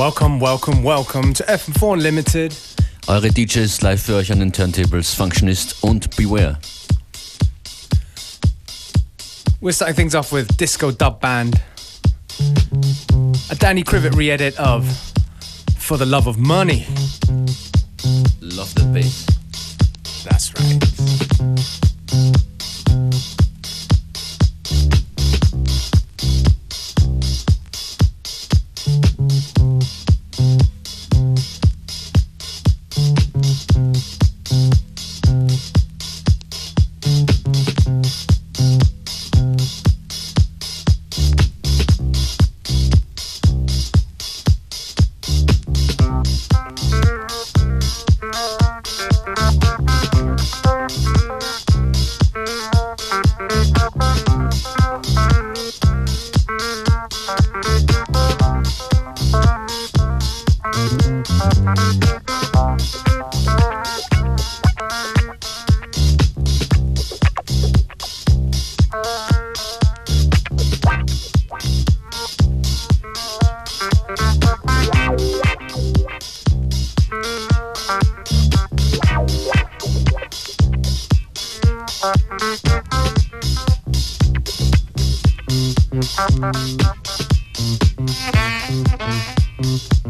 Welcome, welcome, welcome to FM4 Unlimited. Eure DJs live für euch an den Turntables, Functionist und Beware. We're starting things off with Disco Dub Band. A Danny Krivit re-edit of For the Love of Money. Love the bass. That's right. Mm-hmm.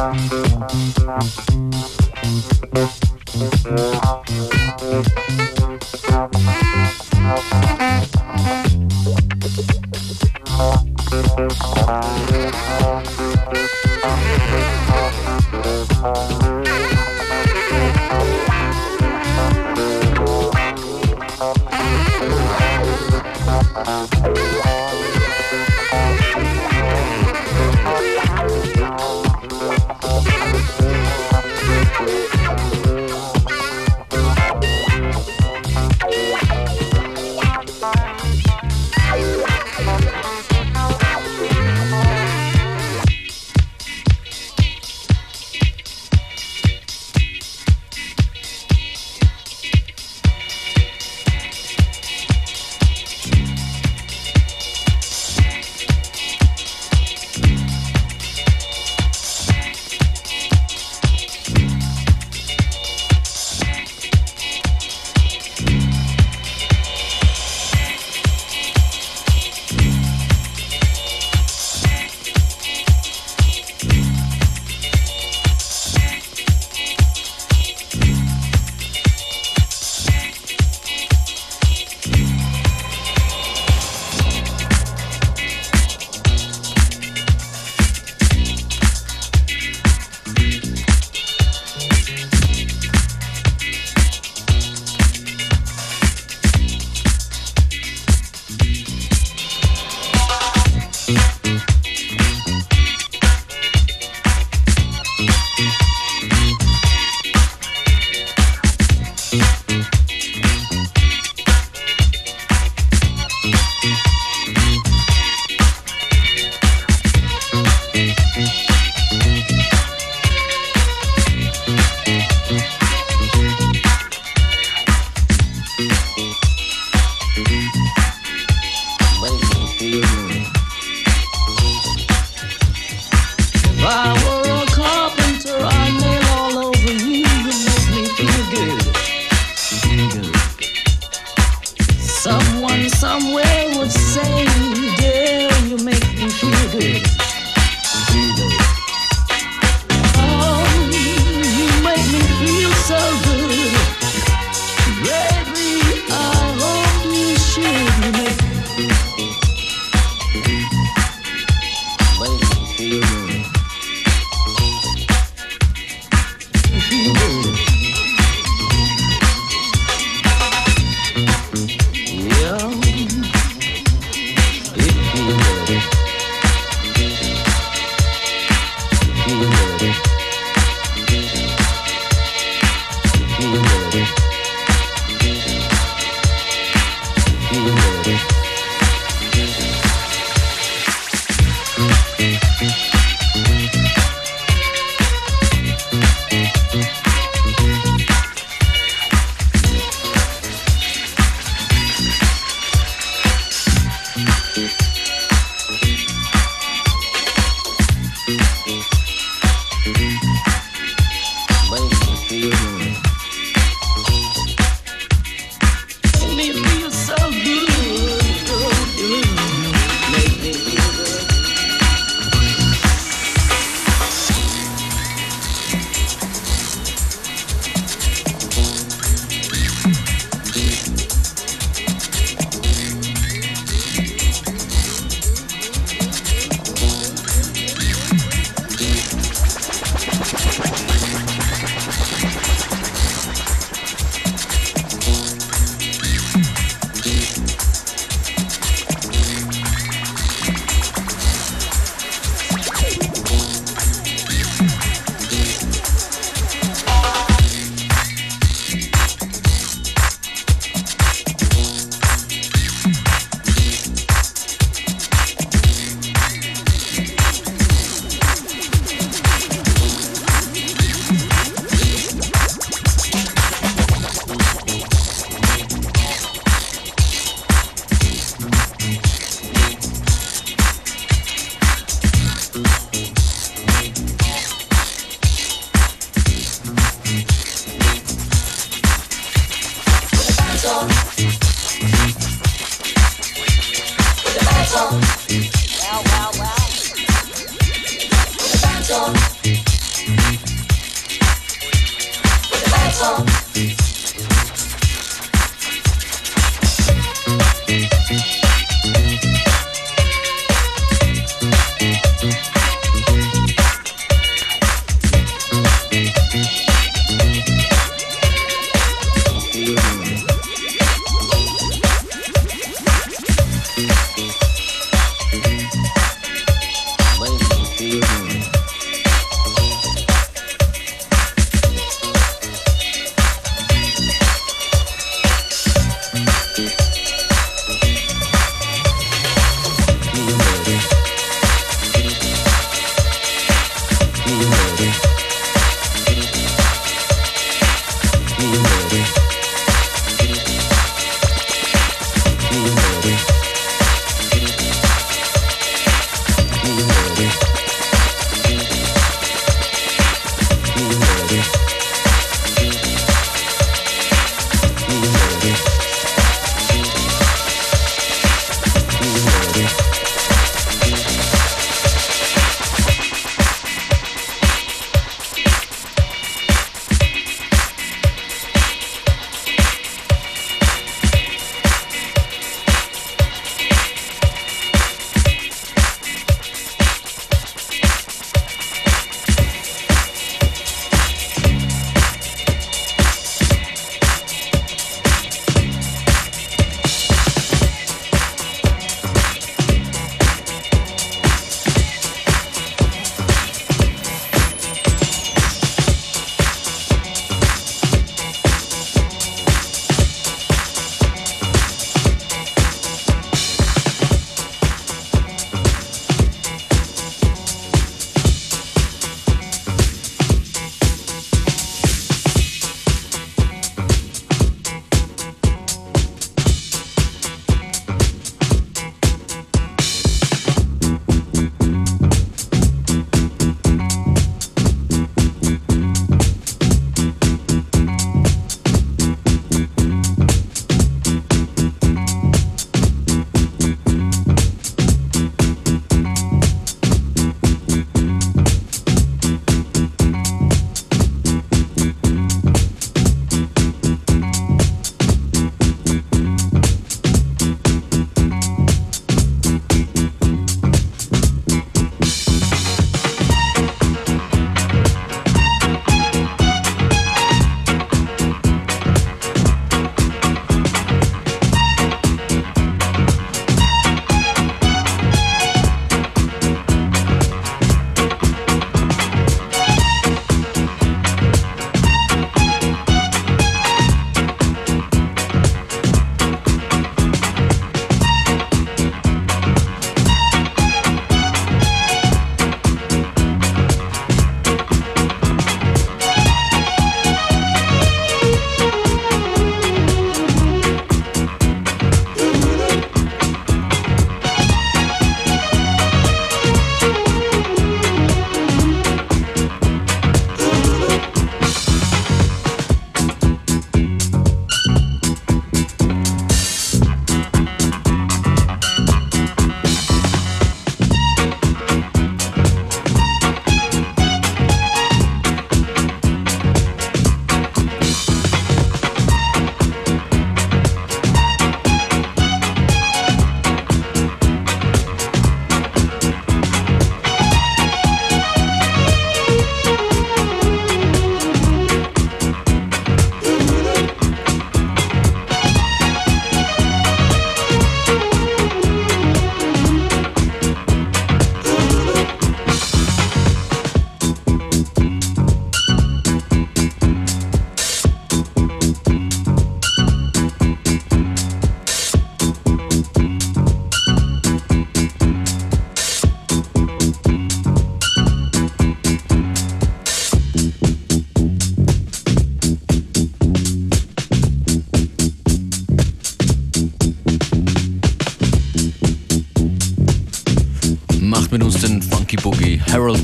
Thank you.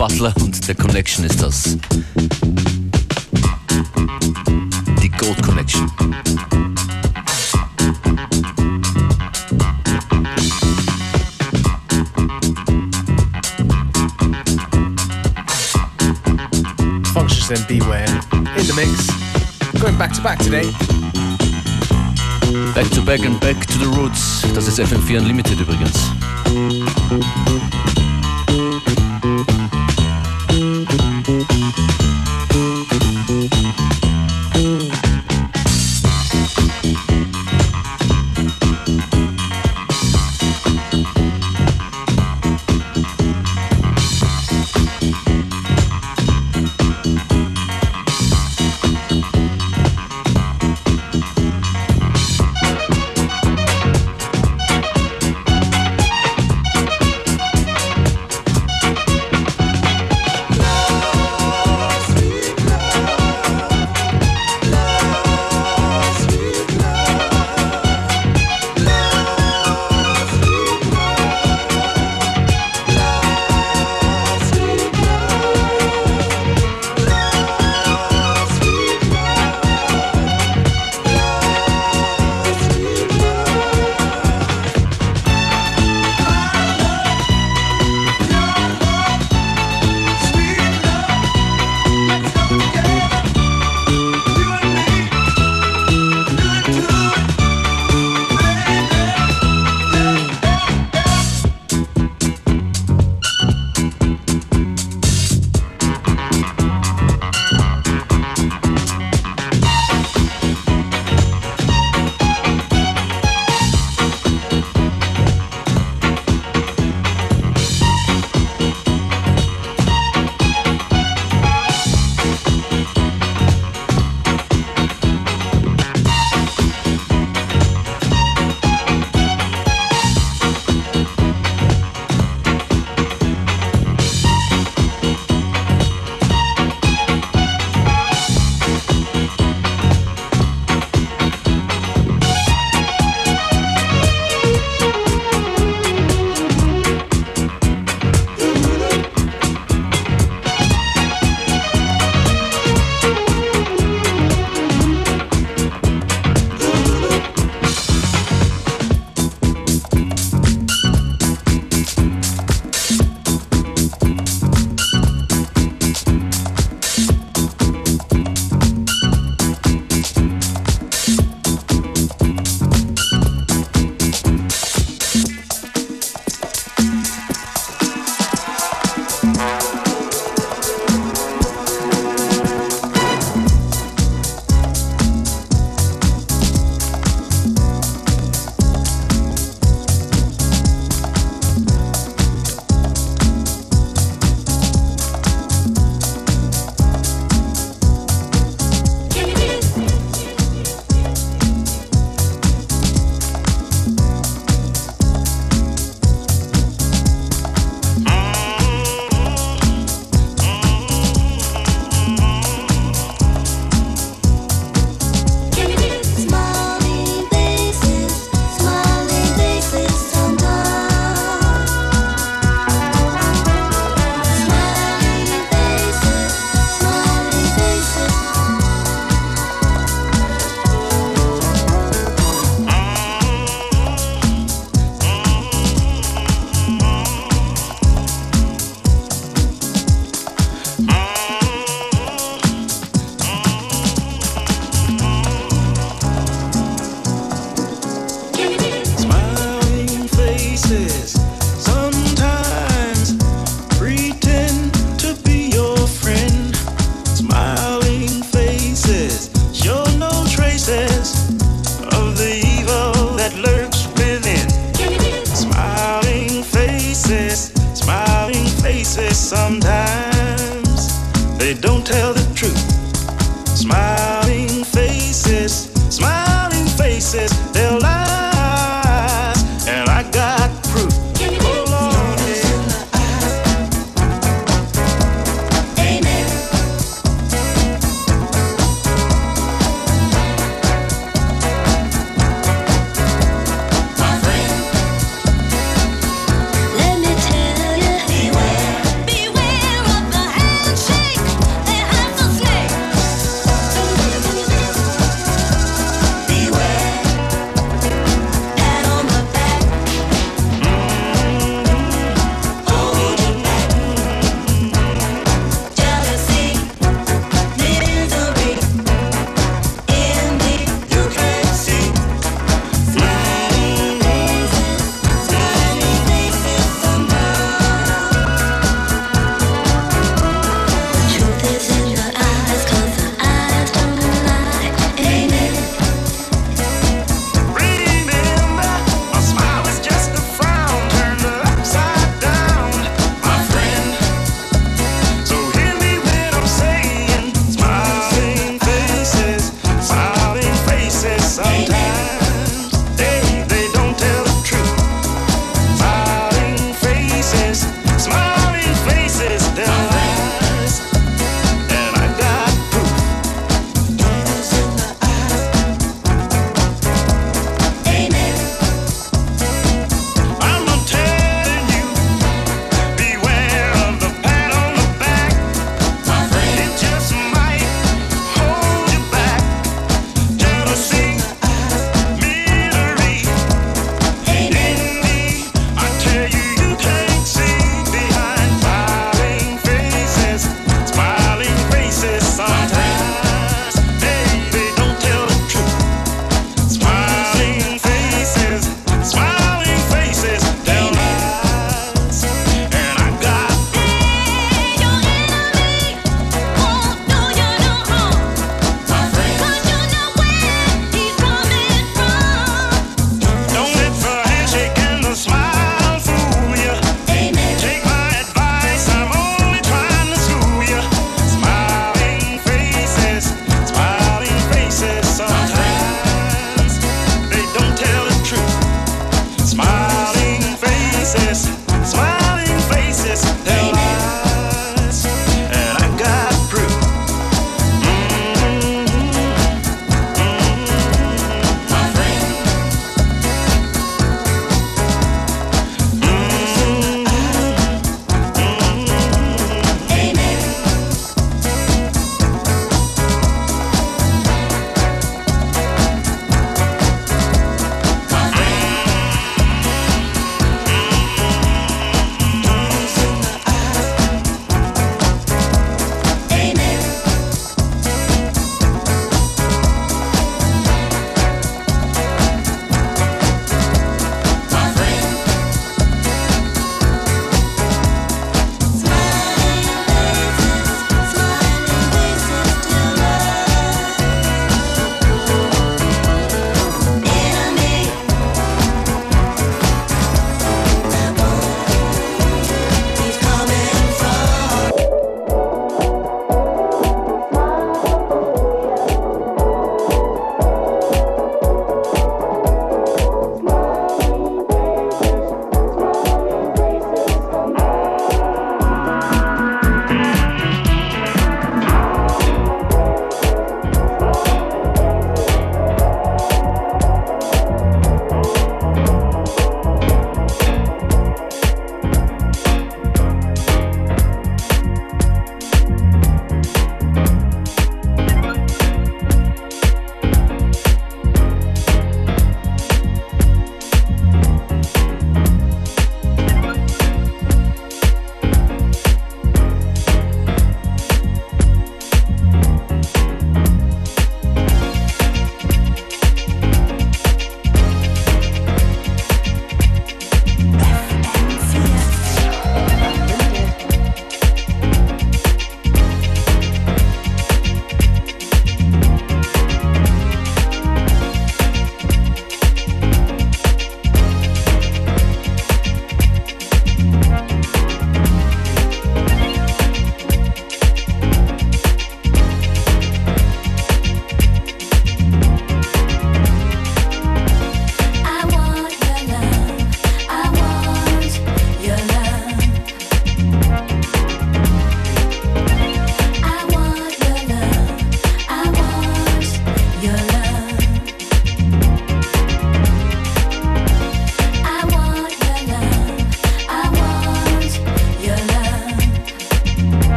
Butler und The Connection ist das. Die Gold Connection. Functionist and Beware in the mix. Going back to back today. Back to back and back to the roots. Das ist FM4 Unlimited übrigens.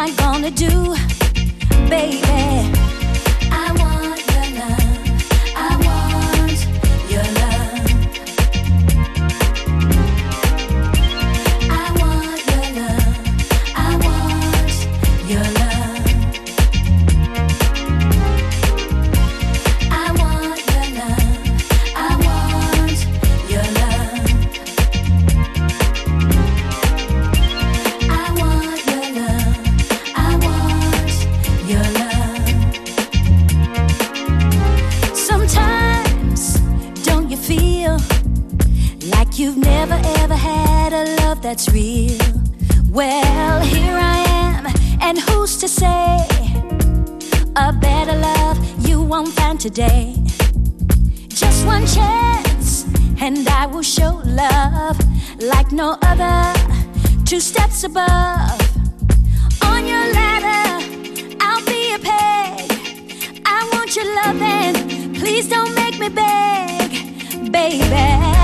I gonna do, baby? Today? Just one chance, and I will show love like no other. Two steps above. On your ladder, I'll be a peg. I want your loving, please don't make me beg, baby.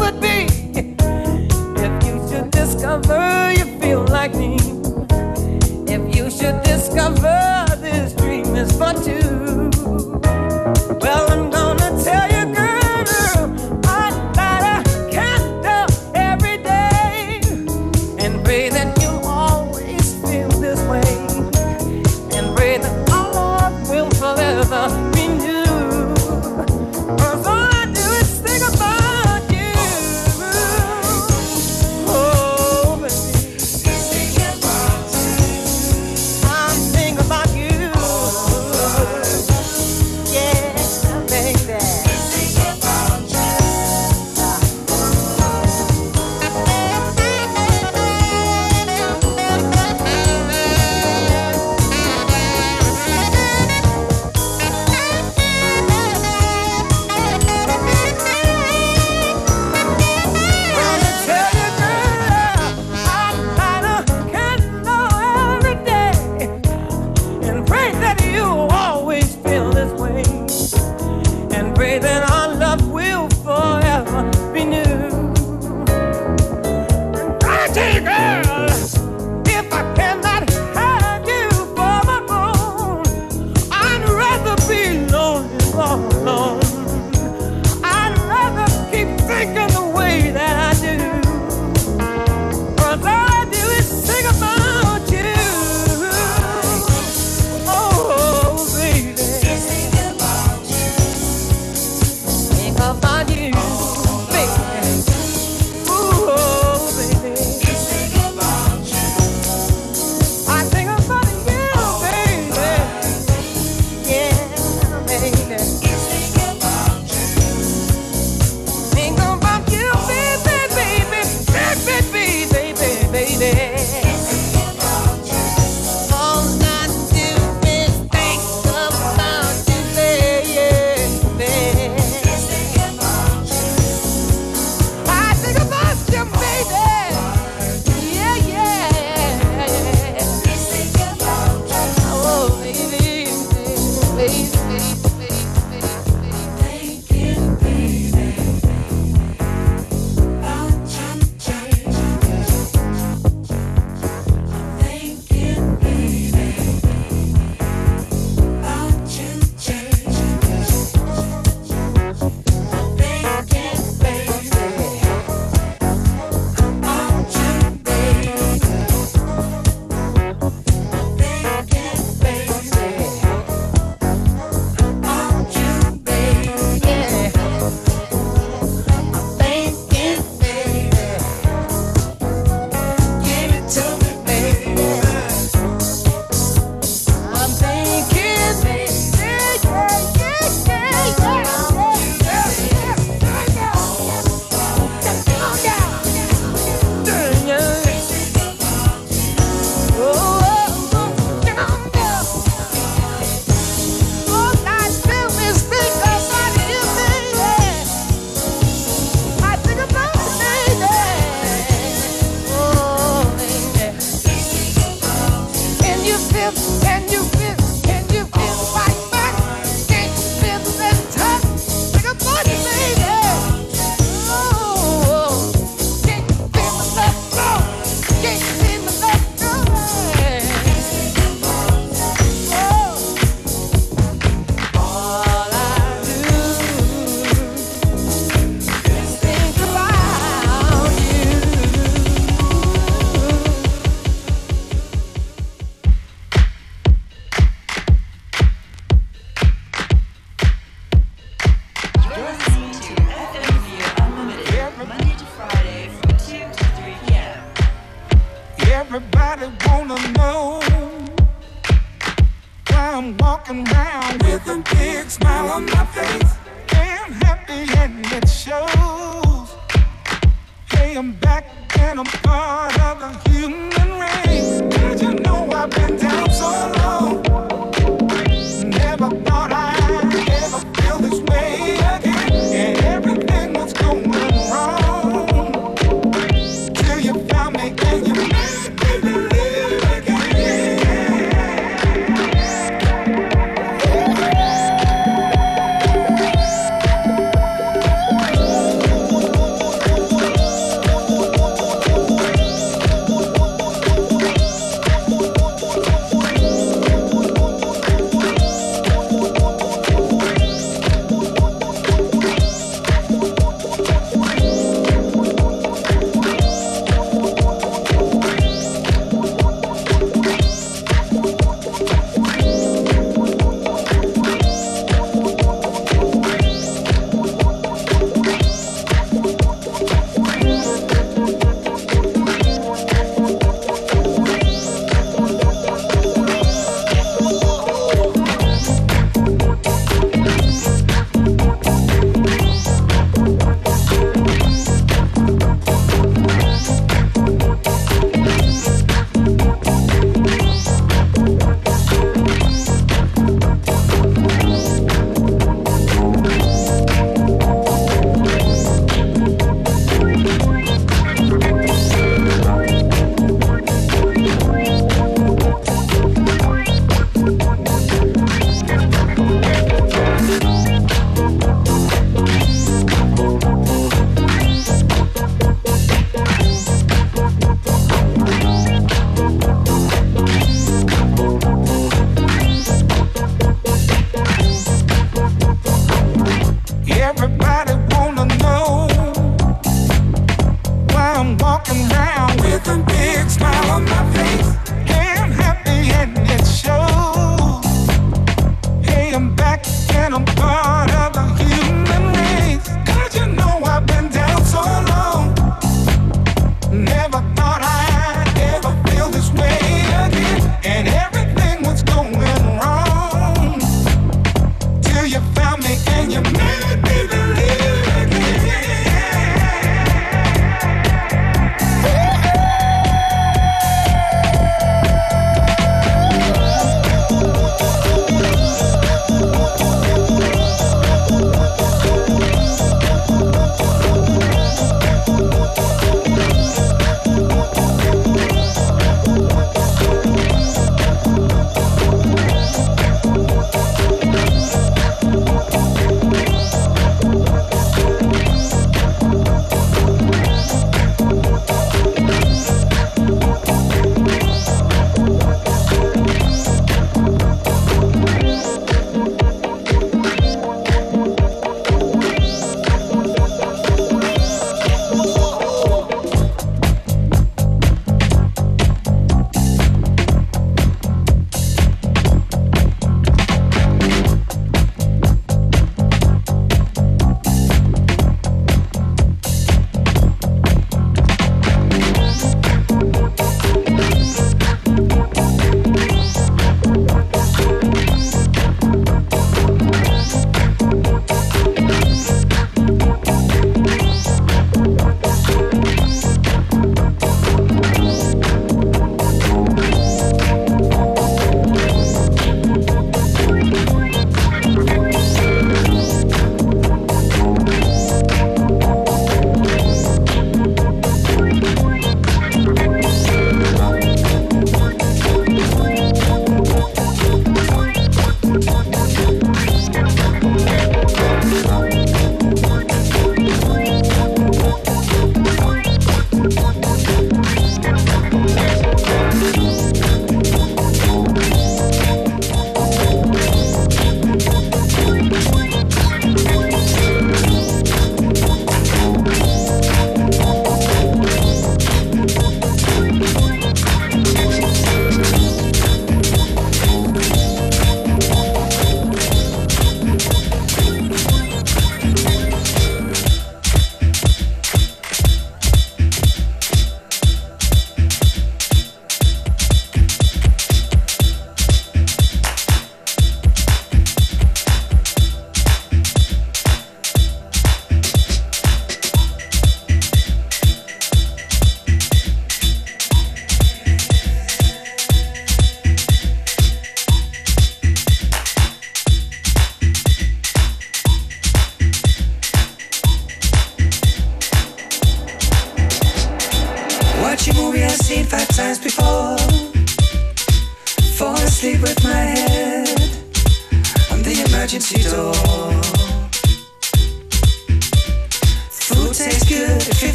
would be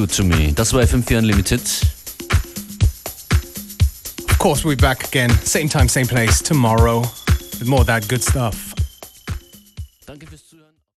Do To Me. Das war FM4 Unlimited. Of course, we'll be back again, same time, same place tomorrow with more of that good stuff.